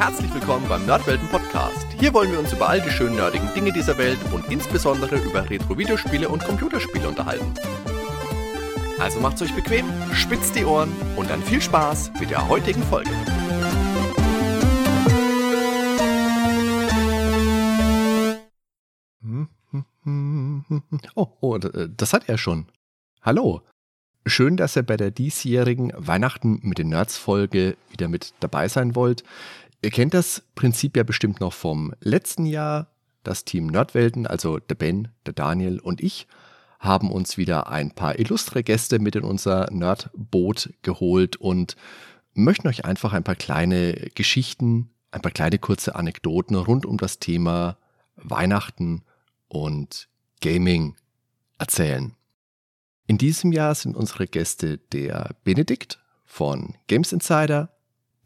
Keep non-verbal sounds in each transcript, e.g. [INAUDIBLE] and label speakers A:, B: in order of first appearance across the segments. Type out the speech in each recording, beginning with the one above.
A: Herzlich willkommen beim Nerdwelten Podcast. Hier wollen wir uns über all die schönen nerdigen Dinge dieser Welt und insbesondere über Retro-Videospiele und Computerspiele unterhalten. Also macht's euch bequem, spitzt die Ohren und dann viel Spaß mit der heutigen Folge.
B: Oh, oh, das hat er schon. Hallo. Schön, dass ihr bei der diesjährigen Weihnachten mit den Nerds-Folge wieder mit dabei sein wollt. Ihr kennt das Prinzip ja bestimmt noch vom letzten Jahr. Das Team Nerdwelten, also der Ben, der Daniel und ich, haben uns wieder ein paar illustre Gäste mit in unser Nerdboot geholt und möchten euch einfach ein paar kleine Geschichten, ein paar kleine kurze Anekdoten rund um das Thema Weihnachten und Gaming erzählen. In diesem Jahr sind unsere Gäste der Benedikt von Games Insider,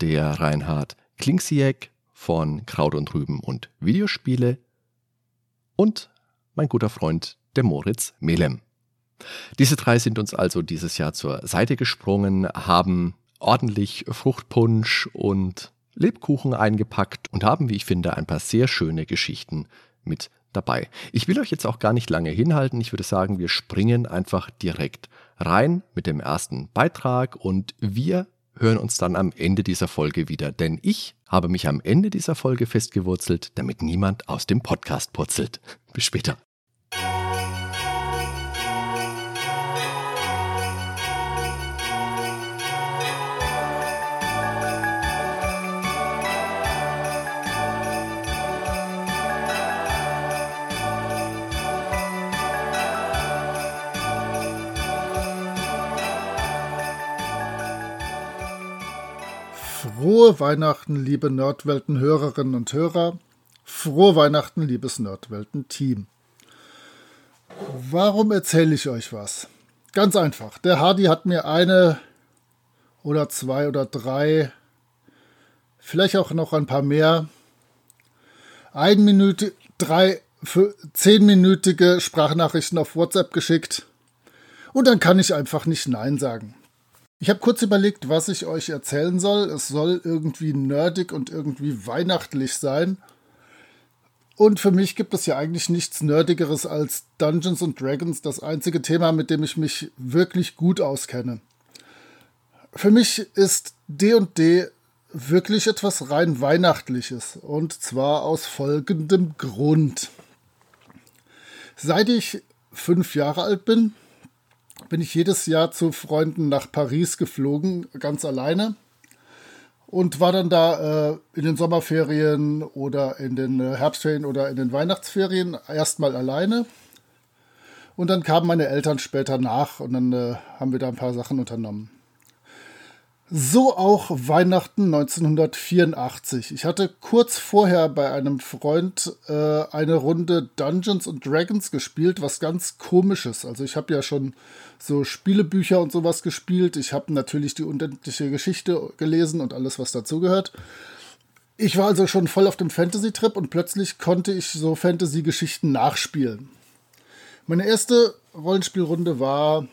B: der Reinhard Klingsiek von Kraut und Rüben und Videospiele und mein guter Freund der Moritz Melem. Diese drei sind uns also dieses Jahr zur Seite gesprungen, haben ordentlich Fruchtpunsch und Lebkuchen eingepackt und haben, wie ich finde, ein paar sehr schöne Geschichten mit dabei. Ich will euch jetzt auch gar nicht lange hinhalten. Ich würde sagen, wir springen einfach direkt rein mit dem ersten Beitrag und wir hören uns dann am Ende dieser Folge wieder, denn ich habe mich am Ende dieser Folge festgewurzelt, damit niemand aus dem Podcast purzelt. [LAUGHS] Bis später.
C: Frohe Weihnachten, liebe Nerdwelten-Hörerinnen und Hörer. Frohe Weihnachten, liebes Nerdwelten-Team. Warum erzähle ich euch was? Ganz einfach. Der Hardy hat mir eine oder zwei oder drei, vielleicht auch noch ein paar mehr, ein Minute, drei, zehnminütige Sprachnachrichten auf WhatsApp geschickt. Und dann kann ich einfach nicht Nein sagen. Ich habe kurz überlegt, was ich euch erzählen soll. Es soll irgendwie nerdig und irgendwie weihnachtlich sein. Und für mich gibt es ja eigentlich nichts Nerdigeres als Dungeons and Dragons, das einzige Thema, mit dem ich mich wirklich gut auskenne. Für mich ist D&D wirklich etwas rein Weihnachtliches. Und zwar aus folgendem Grund. Seit ich fünf Jahre alt bin, bin ich jedes Jahr zu Freunden nach Paris geflogen, ganz alleine. Und war dann da äh, in den Sommerferien oder in den äh, Herbstferien oder in den Weihnachtsferien erstmal alleine. Und dann kamen meine Eltern später nach und dann äh, haben wir da ein paar Sachen unternommen. So auch Weihnachten 1984. Ich hatte kurz vorher bei einem Freund äh, eine Runde Dungeons and Dragons gespielt, was ganz komisches. Also ich habe ja schon so Spielebücher und sowas gespielt. Ich habe natürlich die unendliche Geschichte gelesen und alles, was dazugehört. Ich war also schon voll auf dem Fantasy-Trip und plötzlich konnte ich so Fantasy-Geschichten nachspielen. Meine erste Rollenspielrunde war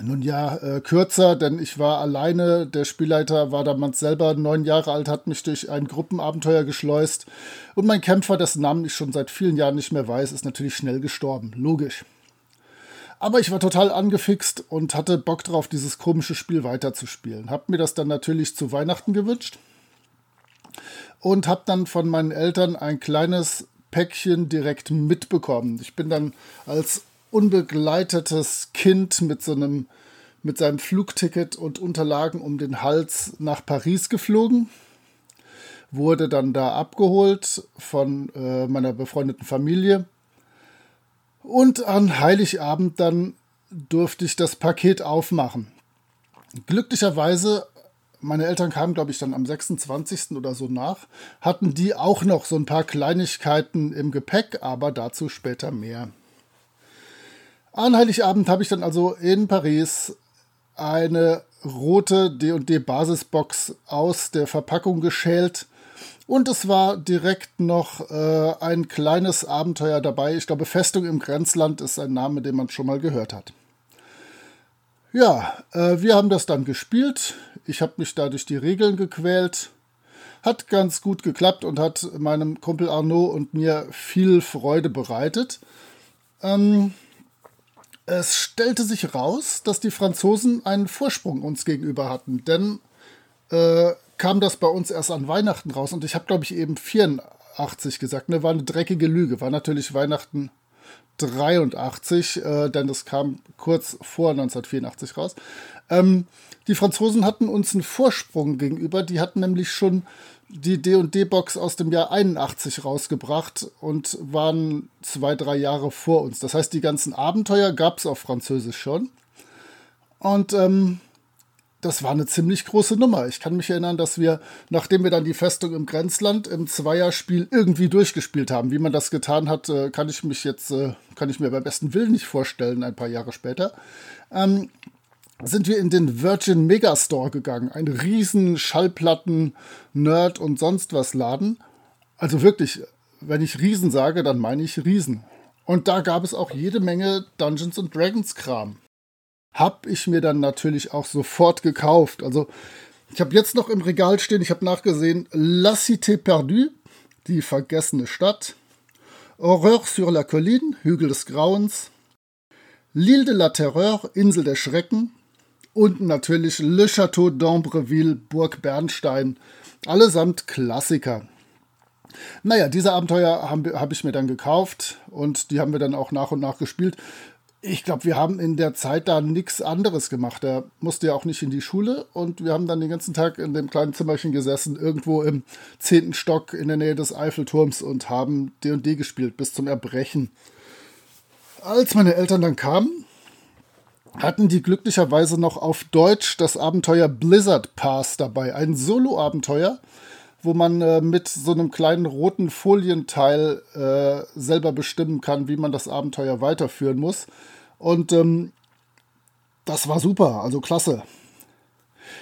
C: nun ja, äh, kürzer, denn ich war alleine. Der Spielleiter war damals selber neun Jahre alt, hat mich durch ein Gruppenabenteuer geschleust. Und mein Kämpfer, dessen Namen ich schon seit vielen Jahren nicht mehr weiß, ist natürlich schnell gestorben. Logisch. Aber ich war total angefixt und hatte Bock drauf, dieses komische Spiel weiterzuspielen. Hab mir das dann natürlich zu Weihnachten gewünscht. Und hab dann von meinen Eltern ein kleines Päckchen direkt mitbekommen. Ich bin dann als unbegleitetes Kind mit so einem mit seinem Flugticket und Unterlagen um den Hals nach Paris geflogen, wurde dann da abgeholt von äh, meiner befreundeten Familie und an Heiligabend dann durfte ich das Paket aufmachen. Glücklicherweise, meine Eltern kamen, glaube ich, dann am 26. oder so nach, hatten die auch noch so ein paar Kleinigkeiten im Gepäck, aber dazu später mehr. An Heiligabend habe ich dann also in Paris eine rote D&D Basisbox aus der Verpackung geschält und es war direkt noch äh, ein kleines Abenteuer dabei. Ich glaube, Festung im Grenzland ist ein Name, den man schon mal gehört hat. Ja, äh, wir haben das dann gespielt. Ich habe mich da durch die Regeln gequält. Hat ganz gut geklappt und hat meinem Kumpel Arnaud und mir viel Freude bereitet. Ähm, es stellte sich raus, dass die Franzosen einen Vorsprung uns gegenüber hatten, denn äh, kam das bei uns erst an Weihnachten raus und ich habe, glaube ich, eben 84 gesagt. Ne, war eine dreckige Lüge. War natürlich Weihnachten 83, äh, denn das kam kurz vor 1984 raus. Ähm, die Franzosen hatten uns einen Vorsprung gegenüber. Die hatten nämlich schon die D&D-Box aus dem Jahr 81 rausgebracht und waren zwei, drei Jahre vor uns. Das heißt, die ganzen Abenteuer gab es auf Französisch schon. Und ähm, das war eine ziemlich große Nummer. Ich kann mich erinnern, dass wir, nachdem wir dann die Festung im Grenzland im Zweierspiel irgendwie durchgespielt haben, wie man das getan hat, äh, kann ich mich jetzt, äh, kann ich mir beim besten Willen nicht vorstellen, ein paar Jahre später. Ähm, sind wir in den Virgin Megastore gegangen. Ein riesen Schallplatten, Nerd und sonst was Laden. Also wirklich, wenn ich Riesen sage, dann meine ich Riesen. Und da gab es auch jede Menge Dungeons and Dragons Kram habe ich mir dann natürlich auch sofort gekauft. Also ich habe jetzt noch im Regal stehen, ich habe nachgesehen, La Cité Perdue, die vergessene Stadt, Horreur sur la Colline, Hügel des Grauens, L'Île de la Terreur, Insel der Schrecken und natürlich Le Château d'Ambreville, Burg Bernstein, allesamt Klassiker. Naja, diese Abenteuer habe hab ich mir dann gekauft und die haben wir dann auch nach und nach gespielt. Ich glaube, wir haben in der Zeit da nichts anderes gemacht. Er musste ja auch nicht in die Schule und wir haben dann den ganzen Tag in dem kleinen Zimmerchen gesessen, irgendwo im zehnten Stock in der Nähe des Eiffelturms und haben D&D gespielt bis zum Erbrechen. Als meine Eltern dann kamen, hatten die glücklicherweise noch auf Deutsch das Abenteuer Blizzard Pass dabei. Ein Solo-Abenteuer, wo man äh, mit so einem kleinen roten Folienteil äh, selber bestimmen kann, wie man das Abenteuer weiterführen muss. Und ähm, das war super, also klasse.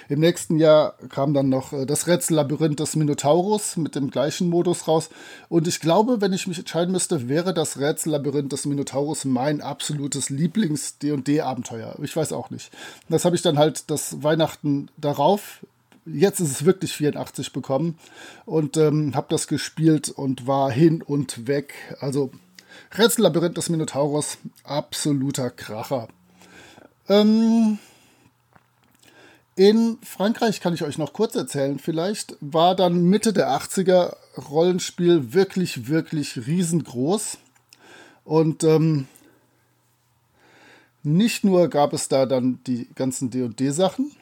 C: Im nächsten Jahr kam dann noch äh, das Rätsellabyrinth des Minotaurus mit dem gleichen Modus raus. Und ich glaube, wenn ich mich entscheiden müsste, wäre das Rätsellabyrinth des Minotaurus mein absolutes Lieblings-DD-Abenteuer. Ich weiß auch nicht. Das habe ich dann halt das Weihnachten darauf jetzt ist es wirklich 84 bekommen und ähm, habe das gespielt und war hin und weg. Also Rätsellabyrinth des Minotaurus, absoluter Kracher. Ähm, in Frankreich kann ich euch noch kurz erzählen, vielleicht war dann Mitte der 80er Rollenspiel wirklich, wirklich riesengroß. Und ähm, nicht nur gab es da dann die ganzen DD-Sachen,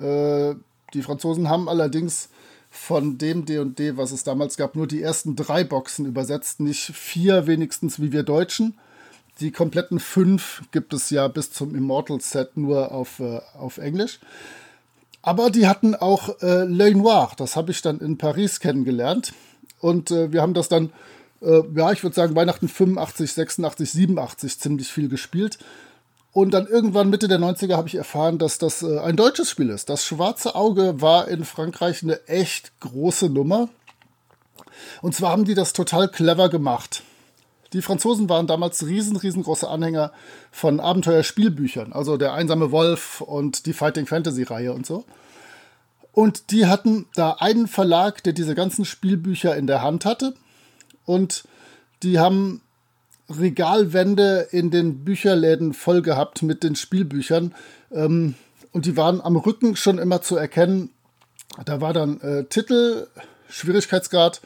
C: äh, die Franzosen haben allerdings von dem D&D, was es damals gab, nur die ersten drei Boxen übersetzt, nicht vier wenigstens wie wir Deutschen. Die kompletten fünf gibt es ja bis zum Immortal Set nur auf, äh, auf Englisch. Aber die hatten auch äh, L'Œil Noir, das habe ich dann in Paris kennengelernt. Und äh, wir haben das dann, äh, ja, ich würde sagen, Weihnachten 85, 86, 87 ziemlich viel gespielt. Und dann irgendwann Mitte der 90er habe ich erfahren, dass das äh, ein deutsches Spiel ist. Das Schwarze Auge war in Frankreich eine echt große Nummer. Und zwar haben die das total clever gemacht. Die Franzosen waren damals riesen, riesengroße Anhänger von Abenteuerspielbüchern, also der einsame Wolf und die Fighting Fantasy Reihe und so. Und die hatten da einen Verlag, der diese ganzen Spielbücher in der Hand hatte. Und die haben Regalwände in den Bücherläden voll gehabt mit den Spielbüchern. Ähm, und die waren am Rücken schon immer zu erkennen. Da war dann äh, Titel, Schwierigkeitsgrad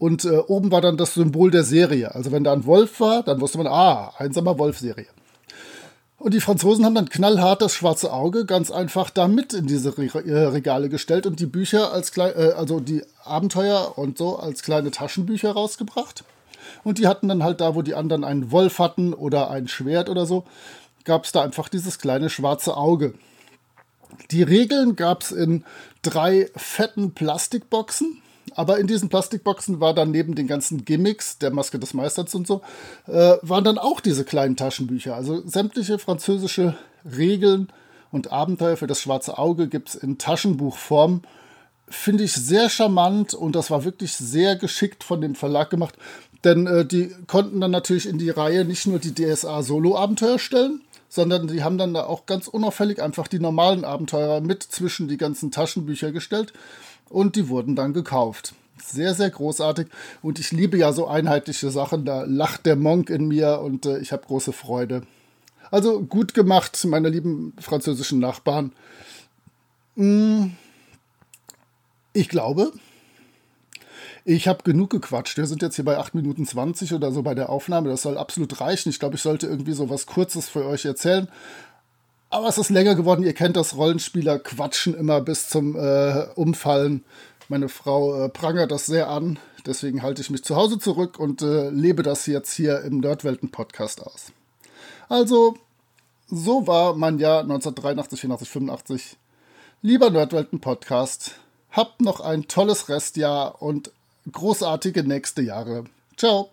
C: und äh, oben war dann das Symbol der Serie. Also wenn da ein Wolf war, dann wusste man, ah, einsamer Wolf-Serie. Und die Franzosen haben dann knallhart das schwarze Auge ganz einfach da mit in diese äh, Regale gestellt und die Bücher als klein, äh, also die Abenteuer und so als kleine Taschenbücher rausgebracht. Und die hatten dann halt da, wo die anderen einen Wolf hatten oder ein Schwert oder so, gab es da einfach dieses kleine schwarze Auge. Die Regeln gab es in drei fetten Plastikboxen. Aber in diesen Plastikboxen war dann neben den ganzen Gimmicks, der Maske des Meisters und so, äh, waren dann auch diese kleinen Taschenbücher. Also sämtliche französische Regeln und Abenteuer für das schwarze Auge gibt es in Taschenbuchform finde ich sehr charmant und das war wirklich sehr geschickt von dem Verlag gemacht. Denn äh, die konnten dann natürlich in die Reihe nicht nur die DSA-Solo-Abenteuer stellen, sondern die haben dann da auch ganz unauffällig einfach die normalen Abenteuer mit zwischen die ganzen Taschenbücher gestellt. Und die wurden dann gekauft. Sehr, sehr großartig. Und ich liebe ja so einheitliche Sachen. Da lacht der Monk in mir und äh, ich habe große Freude. Also gut gemacht, meine lieben französischen Nachbarn. Hm, ich glaube, ich habe genug gequatscht. Wir sind jetzt hier bei 8 Minuten 20 oder so bei der Aufnahme. Das soll absolut reichen. Ich glaube, ich sollte irgendwie so was Kurzes für euch erzählen. Aber es ist länger geworden. Ihr kennt das Rollenspieler quatschen immer bis zum äh, Umfallen. Meine Frau äh, prangert das sehr an. Deswegen halte ich mich zu Hause zurück und äh, lebe das jetzt hier im Nerdwelten-Podcast aus. Also, so war mein Jahr 1983, 84, 85. Lieber Nerdwelten-Podcast, habt noch ein tolles Restjahr und großartige nächste Jahre. Ciao.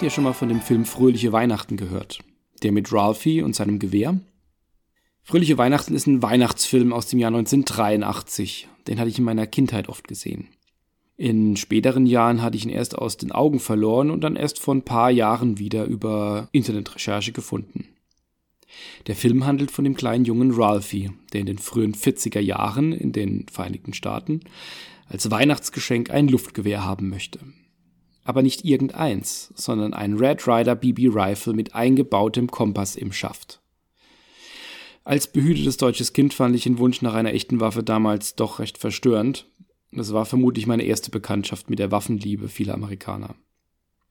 D: Habt ihr schon mal von dem Film Fröhliche Weihnachten gehört? Der mit Ralphie und seinem Gewehr? Fröhliche Weihnachten ist ein Weihnachtsfilm aus dem Jahr 1983. Den hatte ich in meiner Kindheit oft gesehen. In späteren Jahren hatte ich ihn erst aus den Augen verloren und dann erst vor ein paar Jahren wieder über Internetrecherche gefunden. Der Film handelt von dem kleinen Jungen Ralphie, der in den frühen 40er Jahren in den Vereinigten Staaten als Weihnachtsgeschenk ein Luftgewehr haben möchte aber nicht irgendeins, sondern ein Red Rider BB Rifle mit eingebautem Kompass im Schaft. Als behütetes deutsches Kind fand ich den Wunsch nach einer echten Waffe damals doch recht verstörend. Das war vermutlich meine erste Bekanntschaft mit der Waffenliebe vieler Amerikaner.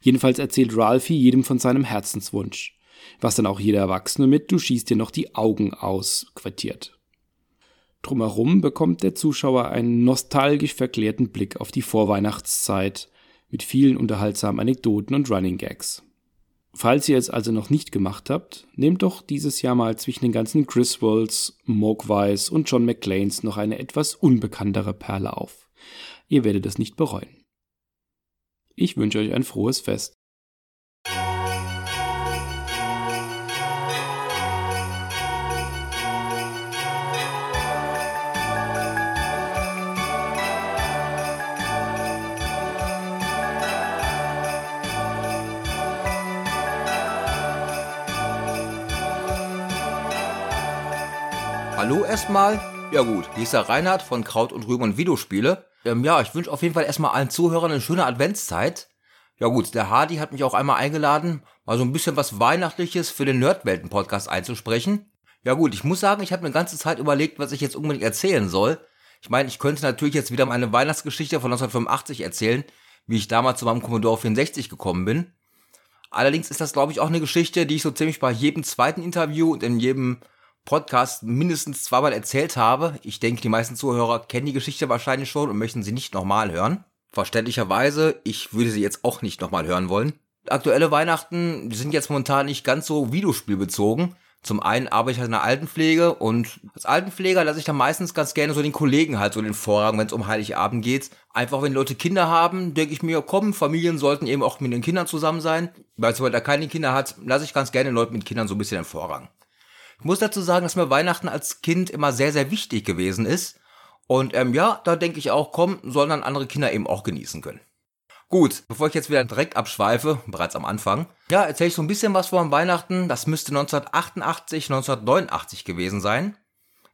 D: Jedenfalls erzählt Ralphie jedem von seinem Herzenswunsch, was dann auch jeder Erwachsene mit Du schießt dir noch die Augen aus quartiert. Drumherum bekommt der Zuschauer einen nostalgisch verklärten Blick auf die Vorweihnachtszeit mit vielen unterhaltsamen Anekdoten und Running Gags. Falls ihr es also noch nicht gemacht habt, nehmt doch dieses Jahr mal zwischen den ganzen Griswolds, Mogwais und John McClanes noch eine etwas unbekanntere Perle auf. Ihr werdet es nicht bereuen. Ich wünsche euch ein frohes Fest.
E: Hallo erstmal. Ja gut, hier ist der Reinhard von Kraut und Rüben und Videospiele. Ähm, ja, ich wünsche auf jeden Fall erstmal allen Zuhörern eine schöne Adventszeit. Ja gut, der Hardy hat mich auch einmal eingeladen, mal so ein bisschen was Weihnachtliches für den Nerdwelten-Podcast einzusprechen. Ja gut, ich muss sagen, ich habe eine ganze Zeit überlegt, was ich jetzt unbedingt erzählen soll. Ich meine, ich könnte natürlich jetzt wieder meine Weihnachtsgeschichte von 1985 erzählen, wie ich damals zu meinem Commodore 64 gekommen bin. Allerdings ist das, glaube ich, auch eine Geschichte, die ich so ziemlich bei jedem zweiten Interview und in jedem Podcast mindestens zweimal erzählt habe. Ich denke, die meisten Zuhörer kennen die Geschichte wahrscheinlich schon und möchten sie nicht nochmal hören. Verständlicherweise, ich würde sie jetzt auch nicht nochmal hören wollen. Aktuelle Weihnachten sind jetzt momentan nicht ganz so videospielbezogen. Zum einen arbeite ich halt in der Altenpflege und als Altenpfleger lasse ich dann meistens ganz gerne so den Kollegen halt so den Vorrang, wenn es um Heiligabend geht. Einfach wenn Leute Kinder haben, denke ich mir, komm, Familien sollten eben auch mit den Kindern zusammen sein. Weil es da keine Kinder hat, lasse ich ganz gerne Leute mit Kindern so ein bisschen den Vorrang. Ich muss dazu sagen, dass mir Weihnachten als Kind immer sehr, sehr wichtig gewesen ist. Und ähm, ja, da denke ich auch, komm, sollen dann andere Kinder eben auch genießen können. Gut, bevor ich jetzt wieder direkt abschweife, bereits am Anfang, ja, erzähle ich so ein bisschen was vor Weihnachten. Das müsste 1988, 1989 gewesen sein.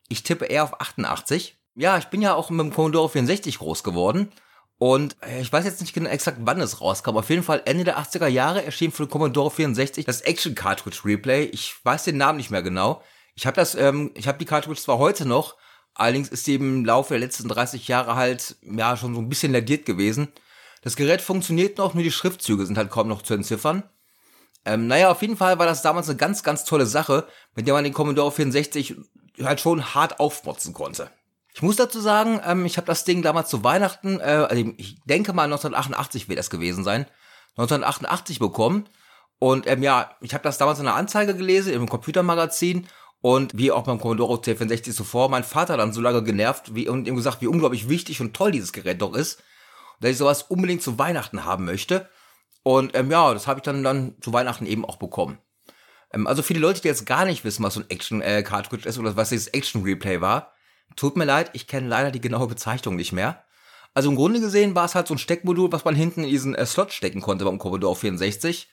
E: Ich tippe eher auf 88. Ja, ich bin ja auch mit dem Commodore 64 groß geworden und äh, ich weiß jetzt nicht genau exakt, wann es rauskam. Auf jeden Fall Ende der 80er Jahre erschien für den Commodore 64 das Action Cartridge Replay. Ich weiß den Namen nicht mehr genau. Ich habe das, ähm, ich habe die Cartridge zwar heute noch, allerdings ist die im Laufe der letzten 30 Jahre halt ja schon so ein bisschen ladiert gewesen. Das Gerät funktioniert noch, nur die Schriftzüge sind halt kaum noch zu entziffern. Ähm, naja, auf jeden Fall war das damals eine ganz, ganz tolle Sache, mit der man den Commodore 64 halt schon hart aufmotzen konnte. Ich muss dazu sagen, ähm, ich habe das Ding damals zu Weihnachten, äh, also ich denke mal 1988 wird das gewesen sein, 1988 bekommen. Und ähm, ja, ich habe das damals in einer Anzeige gelesen, im Computermagazin. Und wie auch beim Commodore C64 zuvor, mein Vater dann so lange genervt wie, und ihm gesagt, wie unglaublich wichtig und toll dieses Gerät doch ist. dass ich sowas unbedingt zu Weihnachten haben möchte. Und ähm, ja, das habe ich dann, dann zu Weihnachten eben auch bekommen. Ähm, also die Leute, die jetzt gar nicht wissen, was so ein Action-Cartridge äh, ist oder was dieses Action-Replay war, tut mir leid, ich kenne leider die genaue Bezeichnung nicht mehr. Also im Grunde gesehen war es halt so ein Steckmodul, was man hinten in diesen äh, Slot stecken konnte beim Commodore 64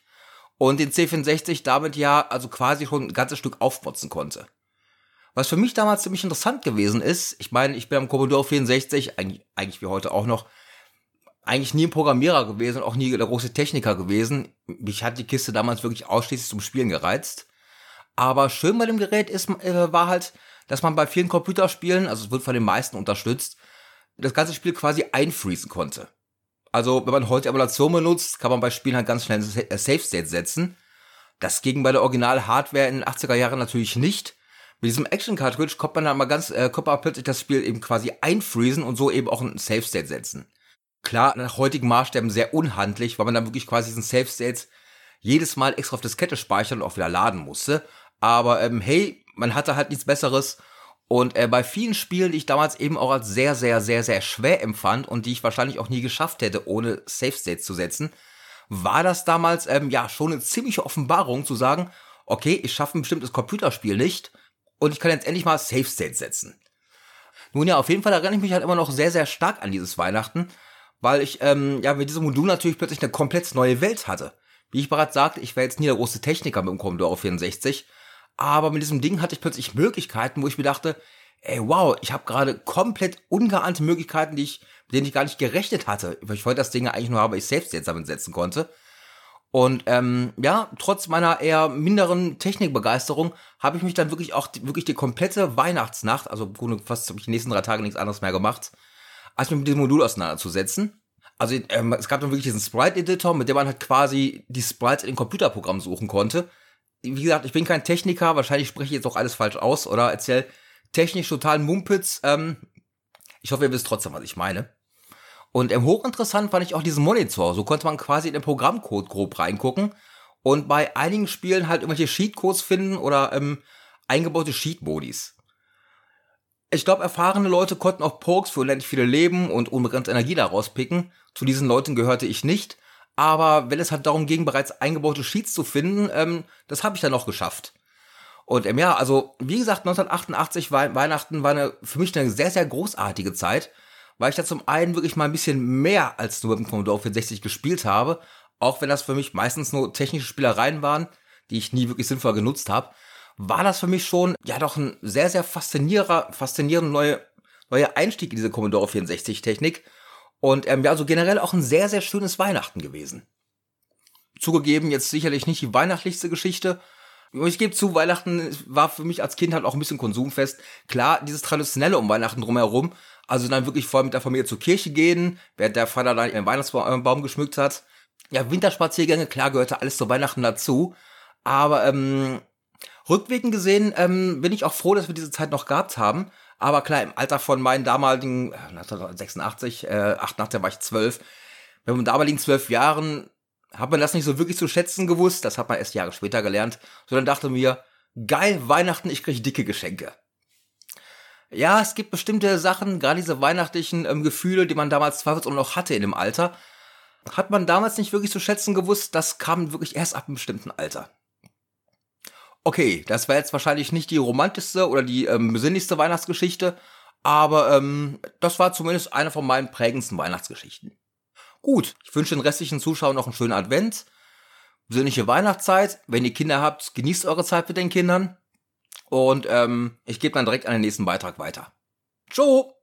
E: und den C64 damit ja also quasi schon ein ganzes Stück aufmotzen konnte. Was für mich damals ziemlich interessant gewesen ist, ich meine, ich bin am Commodore 64, eigentlich, eigentlich wie heute auch noch, eigentlich nie ein Programmierer gewesen, auch nie der große Techniker gewesen. Mich hat die Kiste damals wirklich ausschließlich zum Spielen gereizt. Aber schön bei dem Gerät ist, äh, war halt, dass man bei vielen Computerspielen, also es wird von den meisten unterstützt, das ganze Spiel quasi einfriesen konnte. Also, wenn man heute Emulation benutzt, kann man bei Spielen halt ganz schnell ein äh, Safe State setzen. Das ging bei der Original-Hardware in den 80er Jahren natürlich nicht. Mit diesem Action Cartridge kommt man dann mal ganz, äh, kommt man plötzlich das Spiel eben quasi einfriesen und so eben auch ein Safe State setzen. Klar, nach heutigen Maßstäben sehr unhandlich, weil man dann wirklich quasi diesen Safe States jedes Mal extra auf Diskette speichern und auch wieder laden musste. Aber ähm, hey, man hatte halt nichts Besseres. Und äh, bei vielen Spielen, die ich damals eben auch als sehr, sehr, sehr, sehr schwer empfand und die ich wahrscheinlich auch nie geschafft hätte, ohne Safe States zu setzen, war das damals ähm, ja schon eine ziemliche Offenbarung zu sagen, okay, ich schaffe ein bestimmtes Computerspiel nicht und ich kann jetzt endlich mal Safe States setzen. Nun ja, auf jeden Fall erinnere ich mich halt immer noch sehr, sehr stark an dieses Weihnachten, weil ich ähm, ja mit diesem Modul natürlich plötzlich eine komplett neue Welt hatte. Wie ich bereits sagte, ich war jetzt nie der große Techniker mit dem Commodore 64, aber mit diesem Ding hatte ich plötzlich Möglichkeiten, wo ich mir dachte, ey wow, ich habe gerade komplett ungeahnte Möglichkeiten, die ich, mit denen ich gar nicht gerechnet hatte, weil ich heute das Ding eigentlich nur habe, ich selbst jetzt damit setzen konnte. Und ähm, ja, trotz meiner eher minderen Technikbegeisterung habe ich mich dann wirklich auch wirklich die komplette Weihnachtsnacht, also fast habe ich die nächsten drei Tage nichts anderes mehr gemacht, als mich mit diesem Modul auseinanderzusetzen. Also ähm, es gap dann wirklich diesen Sprite-Editor, mit dem man halt quasi die Sprites in den Computerprogramm suchen konnte. Wie gesagt, ich bin kein Techniker, wahrscheinlich spreche ich jetzt auch alles falsch aus oder erzähl technisch total Mumpitz. Ähm, ich hoffe, ihr wisst trotzdem, was ich meine. Und ähm, hochinteressant fand ich auch diesen Monitor. So konnte man quasi in den Programmcode grob reingucken und bei einigen Spielen halt irgendwelche Sheetcodes finden oder ähm, eingebaute Sheet-Modis. Ich glaube, erfahrene Leute konnten auch Pokes für unendlich viele Leben und unbegrenzt Energie daraus picken. Zu diesen Leuten gehörte ich nicht. Aber wenn es halt darum ging, bereits eingebaute Sheets zu finden, ähm, das habe ich dann noch geschafft. Und ähm, ja, also wie gesagt, 1988 war, Weihnachten war eine, für mich eine sehr, sehr großartige Zeit, weil ich da zum einen wirklich mal ein bisschen mehr als nur mit dem Commodore 64 gespielt habe, auch wenn das für mich meistens nur technische Spielereien waren, die ich nie wirklich sinnvoll genutzt habe war das für mich schon ja doch ein sehr, sehr faszinierender, faszinierender neue, neuer Einstieg in diese Commodore 64 Technik. Und ähm, ja, also generell auch ein sehr, sehr schönes Weihnachten gewesen. Zugegeben, jetzt sicherlich nicht die weihnachtlichste Geschichte. Ich gebe zu, Weihnachten war für mich als Kind halt auch ein bisschen Konsumfest. Klar, dieses traditionelle um Weihnachten drumherum. Also dann wirklich voll mit der Familie zur Kirche gehen, während der Vater dann ihren Weihnachtsbaum geschmückt hat. Ja, Winterspaziergänge, klar gehörte alles zu Weihnachten dazu. Aber ähm, Rückwirkend gesehen ähm, bin ich auch froh, dass wir diese Zeit noch gehabt haben. Aber klar, im Alter von meinen damaligen, 1986, äh, 88 äh, war ich zwölf, mit meinen damaligen zwölf Jahren hat man das nicht so wirklich zu schätzen gewusst. Das hat man erst Jahre später gelernt. Sondern dachte mir, geil, Weihnachten, ich kriege dicke Geschenke. Ja, es gibt bestimmte Sachen, gerade diese weihnachtlichen ähm, Gefühle, die man damals zweifelsohne noch hatte in dem Alter, hat man damals nicht wirklich zu schätzen gewusst. Das kam wirklich erst ab einem bestimmten Alter. Okay, das war jetzt wahrscheinlich nicht die romantischste oder die ähm, besinnlichste Weihnachtsgeschichte, aber ähm, das war zumindest eine von meinen prägendsten Weihnachtsgeschichten. Gut, ich wünsche den restlichen Zuschauern noch einen schönen Advent, besinnliche Weihnachtszeit. Wenn ihr Kinder habt, genießt eure Zeit mit den Kindern. Und ähm, ich gebe dann direkt an den nächsten Beitrag weiter. Ciao!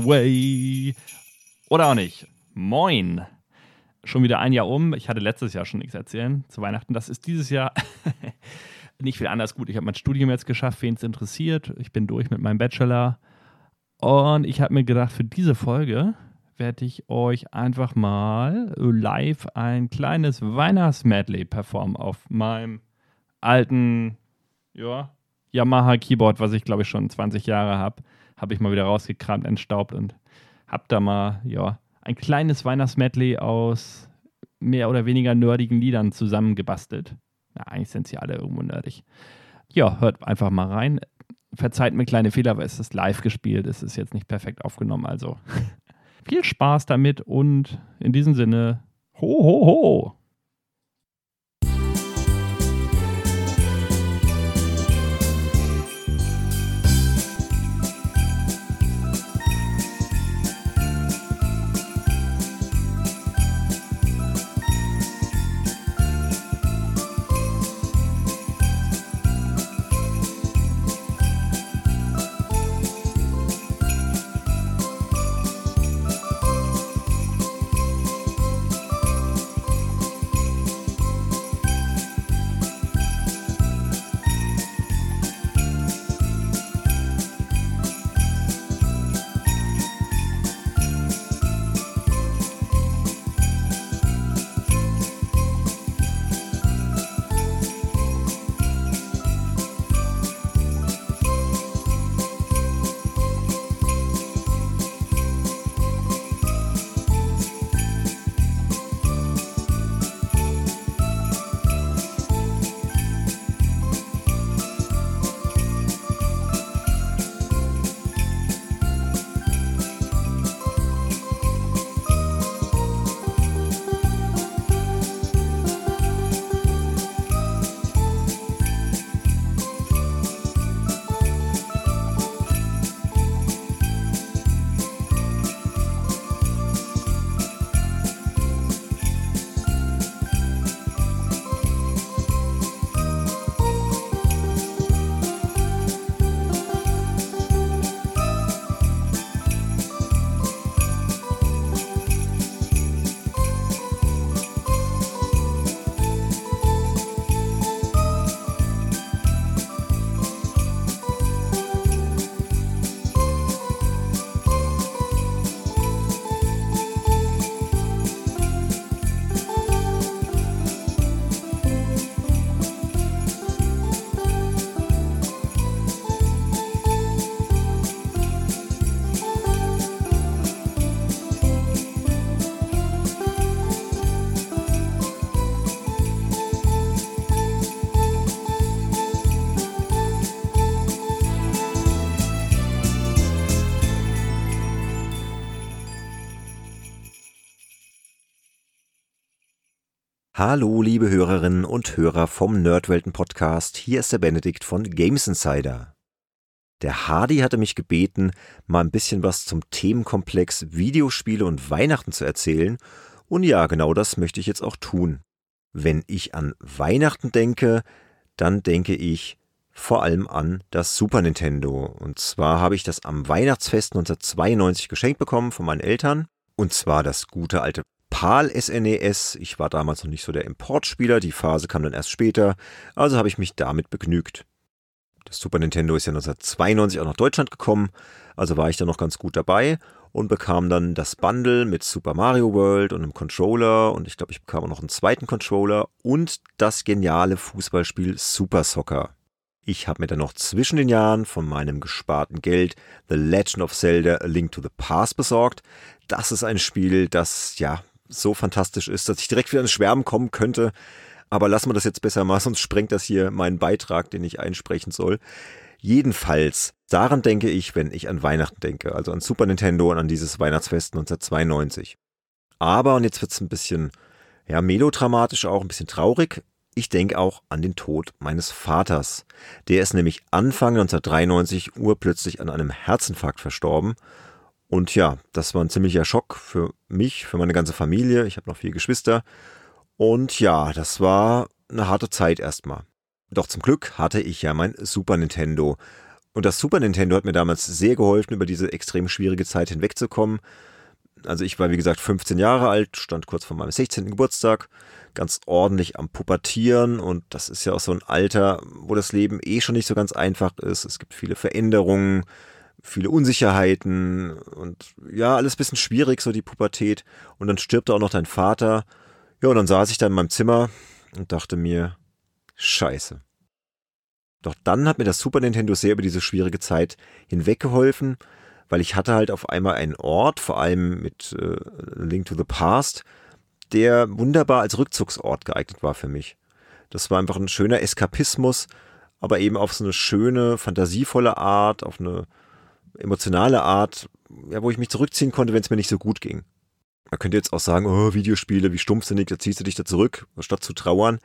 F: All the way. Oder auch nicht. Moin. Schon wieder ein Jahr um. Ich hatte letztes Jahr schon nichts erzählen zu Weihnachten. Das ist dieses Jahr [LAUGHS] nicht viel anders gut. Ich habe mein Studium jetzt geschafft, wen es interessiert. Ich bin durch mit meinem Bachelor. Und ich habe mir gedacht, für diese Folge werde ich euch einfach mal live ein kleines Weihnachtsmedley performen auf meinem alten, ja, Yamaha Keyboard, was ich glaube ich schon 20 Jahre habe, habe ich mal wieder rausgekramt, entstaubt und habe da mal, ja, ein kleines Weihnachtsmedley aus mehr oder weniger nerdigen Liedern zusammengebastelt. Ja, eigentlich sind sie alle irgendwo nerdig. Ja, hört einfach mal rein. Verzeiht mir kleine Fehler, weil es ist live gespielt, es ist jetzt nicht perfekt aufgenommen. Also [LAUGHS] viel Spaß damit und in diesem Sinne, ho, ho, ho!
G: Hallo, liebe Hörerinnen und Hörer vom Nerdwelten Podcast. Hier ist der Benedikt von Games Insider. Der Hardy hatte mich gebeten, mal ein bisschen was zum Themenkomplex Videospiele und Weihnachten zu erzählen. Und ja, genau das möchte ich jetzt auch tun. Wenn ich an Weihnachten denke, dann denke ich vor allem an das Super Nintendo. Und zwar habe ich das am Weihnachtsfest 1992 geschenkt bekommen von meinen Eltern. Und zwar das gute alte PAL SNES. Ich war damals noch nicht so der Importspieler, die Phase kam dann erst später, also habe ich mich damit begnügt. Das Super Nintendo ist ja 1992 auch nach Deutschland gekommen, also war ich da noch ganz gut dabei und bekam dann das Bundle mit Super Mario World und einem Controller und ich glaube, ich bekam auch noch einen zweiten Controller und das geniale Fußballspiel Super Soccer. Ich habe mir dann noch zwischen den Jahren von meinem gesparten Geld The Legend of Zelda A Link to the Past besorgt. Das ist ein Spiel, das ja so fantastisch ist, dass ich direkt wieder ins Schwärmen kommen könnte. Aber lassen wir das jetzt besser mal, sonst sprengt das hier meinen Beitrag, den ich einsprechen soll. Jedenfalls, daran denke ich, wenn ich an Weihnachten denke, also an Super Nintendo und an dieses Weihnachtsfest 1992. Aber, und jetzt wird es ein bisschen ja, melodramatisch auch, ein bisschen traurig, ich denke auch an den Tod meines Vaters. Der ist nämlich Anfang 1993 urplötzlich an einem Herzinfarkt verstorben und ja, das war ein ziemlicher Schock für mich, für meine ganze Familie. Ich habe noch vier Geschwister. Und ja, das war eine harte Zeit erstmal. Doch zum Glück hatte ich ja mein Super Nintendo. Und das Super Nintendo hat mir damals sehr geholfen, über diese extrem schwierige Zeit hinwegzukommen. Also ich war wie gesagt 15 Jahre alt, stand kurz vor meinem 16. Geburtstag, ganz ordentlich am Pubertieren und das ist ja auch so ein Alter, wo das Leben eh schon nicht so ganz einfach ist. Es gibt viele Veränderungen, viele Unsicherheiten und ja, alles bisschen schwierig, so die Pubertät. Und dann stirbt auch noch dein Vater. Ja, und dann saß ich da in meinem Zimmer und dachte mir, scheiße. Doch dann hat mir das Super Nintendo sehr über diese schwierige Zeit hinweggeholfen, weil ich hatte halt auf einmal einen Ort, vor allem mit äh, Link to the Past, der wunderbar als Rückzugsort geeignet war für mich. Das war einfach ein schöner Eskapismus, aber eben auf so eine schöne, fantasievolle Art, auf eine emotionale Art, ja, wo ich mich zurückziehen konnte, wenn es mir nicht so gut ging. Man könnte jetzt auch sagen, oh, Videospiele, wie stumpfsinnig, da ziehst du dich da zurück, statt zu trauern.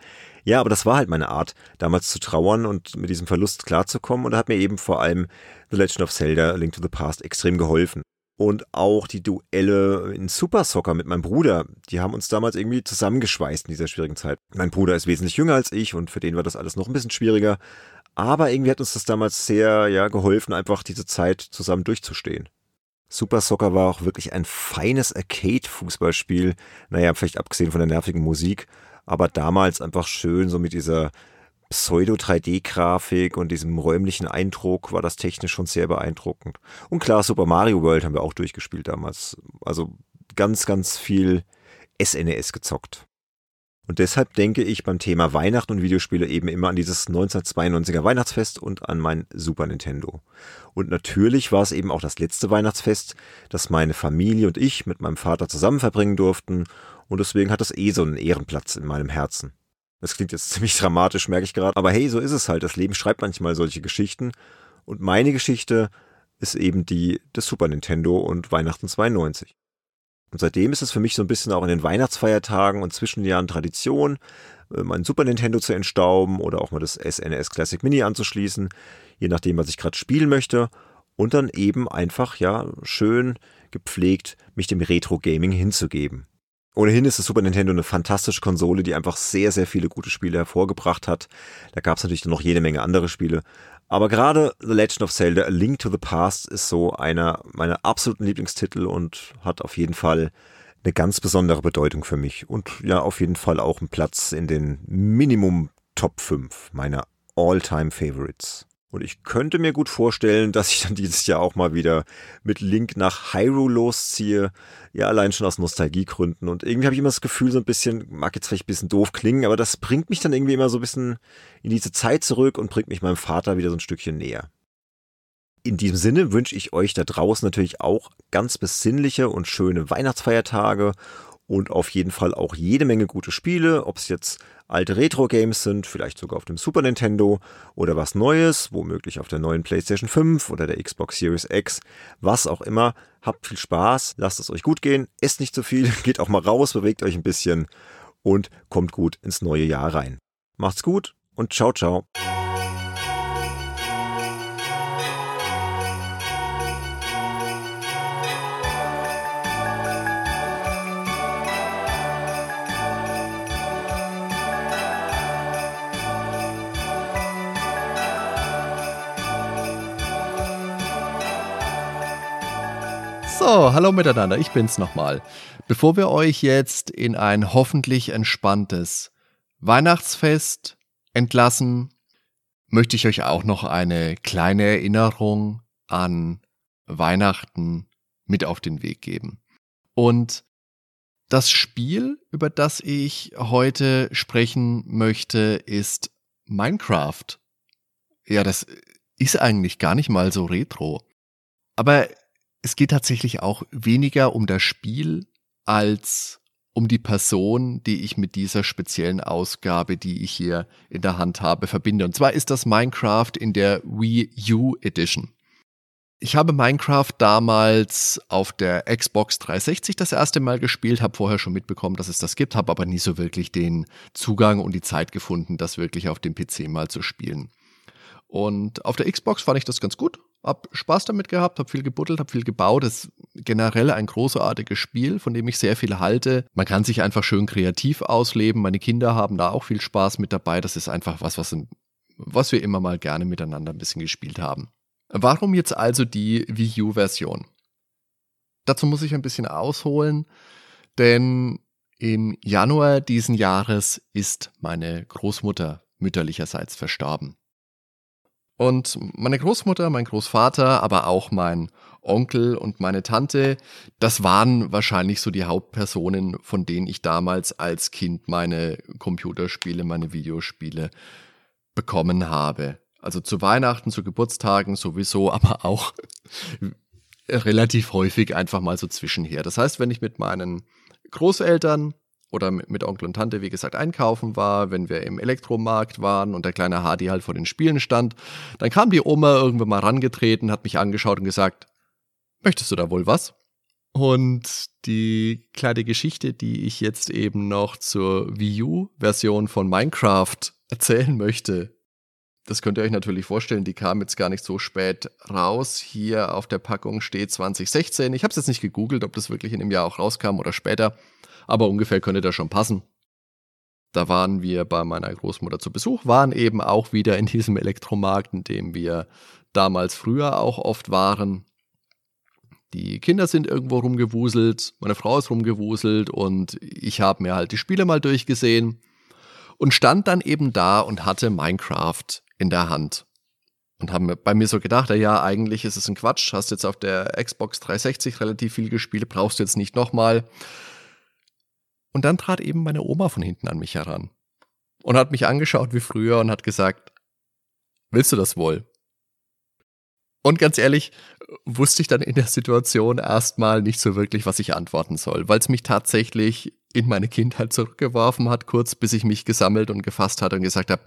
G: Ja, aber das war halt meine Art, damals zu trauern und mit diesem Verlust klarzukommen und da hat mir eben vor allem The Legend of Zelda, Link to the Past extrem geholfen. Und auch die Duelle in Super Soccer mit meinem Bruder, die haben uns damals irgendwie zusammengeschweißt in dieser schwierigen Zeit. Mein Bruder ist wesentlich jünger als ich und für den war das alles noch ein bisschen schwieriger. Aber irgendwie hat uns das damals sehr ja, geholfen, einfach diese Zeit zusammen durchzustehen. Super Soccer war auch wirklich ein feines Arcade-Fußballspiel. Naja, vielleicht abgesehen von der nervigen Musik, aber damals einfach schön, so mit dieser Pseudo-3D-Grafik und diesem räumlichen Eindruck war das technisch schon sehr beeindruckend. Und klar, Super Mario World haben wir auch durchgespielt damals. Also ganz, ganz viel SNES e gezockt. Und deshalb denke ich beim Thema Weihnachten und Videospiele eben immer an dieses 1992er Weihnachtsfest und an mein Super Nintendo. Und natürlich war es eben auch das letzte Weihnachtsfest, das meine Familie und ich mit meinem Vater zusammen verbringen durften. Und deswegen hat es eh so einen Ehrenplatz in meinem Herzen. Das klingt jetzt [LAUGHS] ziemlich dramatisch, merke ich gerade. Aber hey, so ist es halt. Das Leben schreibt manchmal solche Geschichten. Und meine Geschichte ist eben die des Super Nintendo und Weihnachten 92. Und seitdem ist es für mich so ein bisschen auch in den Weihnachtsfeiertagen und zwischen Jahren Tradition, äh, mein Super Nintendo zu entstauben oder auch mal das SNES Classic Mini anzuschließen, je nachdem, was ich gerade spielen möchte. Und dann eben einfach, ja, schön gepflegt mich dem Retro-Gaming hinzugeben. Ohnehin ist das Super Nintendo eine fantastische Konsole, die einfach sehr, sehr viele gute Spiele hervorgebracht hat. Da gab es natürlich noch jede Menge andere Spiele. Aber gerade The Legend of Zelda, A Link to the Past ist so einer meiner absoluten Lieblingstitel und hat auf jeden Fall eine ganz besondere Bedeutung für mich. Und ja, auf jeden Fall auch einen Platz in den Minimum Top 5 meiner All-Time Favorites. Und ich könnte mir gut vorstellen, dass ich dann dieses Jahr auch mal wieder mit Link nach Hyrule losziehe. Ja, allein schon aus Nostalgiegründen. Und irgendwie habe ich immer das Gefühl, so ein bisschen, mag jetzt vielleicht ein bisschen doof klingen, aber das bringt mich dann irgendwie immer so ein bisschen in diese Zeit zurück und bringt mich meinem Vater wieder so ein Stückchen näher. In diesem Sinne wünsche ich euch da draußen natürlich auch ganz besinnliche und schöne Weihnachtsfeiertage und auf jeden Fall auch jede Menge gute Spiele, ob es jetzt alte Retro-Games sind, vielleicht sogar auf dem Super Nintendo oder was Neues, womöglich auf der neuen PlayStation 5 oder der Xbox Series X, was auch immer. Habt viel Spaß, lasst es euch gut gehen, esst nicht zu viel, [LAUGHS] geht auch mal raus, bewegt euch ein bisschen und kommt gut ins neue Jahr rein. Macht's gut und ciao, ciao.
B: Hallo miteinander, ich bin's nochmal. Bevor wir euch jetzt in ein hoffentlich entspanntes Weihnachtsfest entlassen, möchte ich euch auch noch eine kleine Erinnerung an Weihnachten mit auf den Weg geben. Und das Spiel, über das ich heute sprechen möchte, ist Minecraft. Ja, das ist eigentlich gar nicht mal so retro. Aber es geht tatsächlich auch weniger um das Spiel als um die Person, die ich mit dieser speziellen Ausgabe, die ich hier in der Hand habe, verbinde. Und zwar ist das Minecraft in der Wii U Edition. Ich habe Minecraft damals auf der Xbox 360 das erste Mal gespielt, habe vorher schon mitbekommen, dass es das gibt, habe aber nie so wirklich den Zugang und die Zeit gefunden, das wirklich auf dem PC mal zu spielen. Und auf der Xbox fand ich das ganz gut, hab Spaß damit gehabt, hab viel gebuddelt, hab viel gebaut. Das ist generell ein großartiges Spiel, von dem ich sehr viel halte. Man kann sich einfach schön kreativ ausleben. Meine Kinder haben da auch viel Spaß mit dabei. Das ist einfach was, was, was wir immer mal gerne miteinander ein bisschen gespielt haben. Warum jetzt also die Wii U-Version? Dazu muss ich ein bisschen ausholen, denn im Januar diesen Jahres ist meine Großmutter mütterlicherseits verstorben. Und meine Großmutter, mein Großvater, aber auch mein Onkel und meine Tante, das waren wahrscheinlich so die Hauptpersonen, von denen ich damals als Kind meine Computerspiele, meine Videospiele bekommen habe. Also zu Weihnachten, zu Geburtstagen sowieso, [LAUGHS] aber auch relativ häufig einfach mal so zwischenher. Das heißt, wenn ich mit meinen Großeltern oder mit Onkel und Tante, wie gesagt, einkaufen war, wenn wir im Elektromarkt waren und der kleine Hardy halt vor den Spielen stand, dann kam die Oma irgendwann mal rangetreten, hat mich angeschaut und gesagt, möchtest du da wohl was? Und die kleine Geschichte, die ich jetzt eben noch zur Wii U-Version von Minecraft erzählen möchte, das könnt ihr euch natürlich vorstellen, die kam jetzt gar nicht so spät raus. Hier auf der Packung steht 2016. Ich habe es jetzt nicht gegoogelt, ob das wirklich in dem Jahr auch rauskam oder später, aber ungefähr könnte das schon passen. Da waren wir bei meiner Großmutter zu Besuch, waren eben auch wieder in diesem Elektromarkt, in dem wir damals früher auch oft waren. Die Kinder sind irgendwo rumgewuselt, meine Frau ist rumgewuselt und ich habe mir halt die Spiele mal durchgesehen und stand dann eben da und hatte Minecraft in der Hand. Und haben bei mir so gedacht, ja, eigentlich ist es ein Quatsch, hast jetzt auf der Xbox 360 relativ viel gespielt, brauchst du jetzt nicht nochmal. Und dann trat eben meine Oma von hinten an mich heran und hat mich angeschaut wie früher und hat gesagt, willst du das wohl? Und ganz ehrlich, wusste ich dann in der Situation erstmal nicht so wirklich, was ich antworten soll, weil es mich tatsächlich in meine Kindheit zurückgeworfen hat, kurz bis ich mich gesammelt und gefasst hatte und gesagt habe,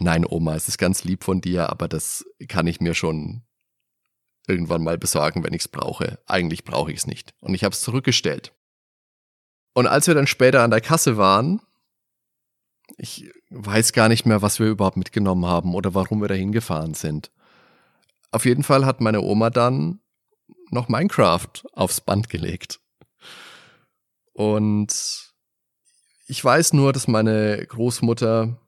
B: nein, Oma, es ist ganz lieb von dir, aber das kann ich mir schon irgendwann mal besorgen, wenn ich es brauche. Eigentlich brauche ich es nicht. Und ich habe es zurückgestellt. Und als wir dann später an der Kasse waren, ich weiß gar nicht mehr, was wir überhaupt mitgenommen haben oder warum wir da hingefahren sind. Auf jeden Fall hat meine Oma dann noch Minecraft aufs Band gelegt. Und ich weiß nur, dass meine Großmutter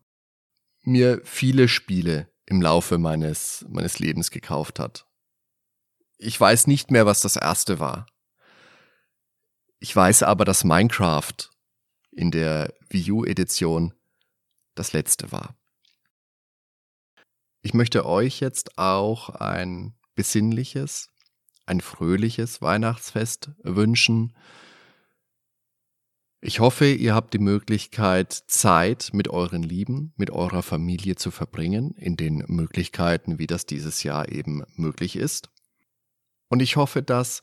B: mir viele Spiele im Laufe meines, meines Lebens gekauft hat. Ich weiß nicht mehr, was das erste war. Ich weiß aber, dass Minecraft in der Wii U-Edition das letzte war. Ich möchte euch jetzt auch ein besinnliches, ein fröhliches Weihnachtsfest wünschen, ich hoffe, ihr habt die Möglichkeit, Zeit mit euren Lieben, mit eurer Familie zu verbringen, in den Möglichkeiten, wie das dieses Jahr eben möglich ist. Und ich hoffe, dass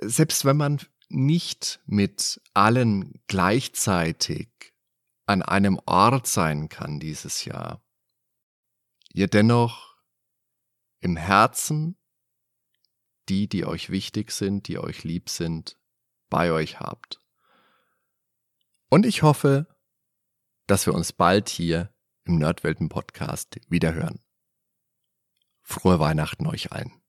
B: selbst wenn man nicht mit allen gleichzeitig an einem Ort sein kann dieses Jahr, ihr dennoch im Herzen die, die euch wichtig sind, die euch lieb sind, bei euch habt. Und ich hoffe, dass wir uns bald hier im Nerdwelten Podcast wiederhören. Frohe Weihnachten euch allen.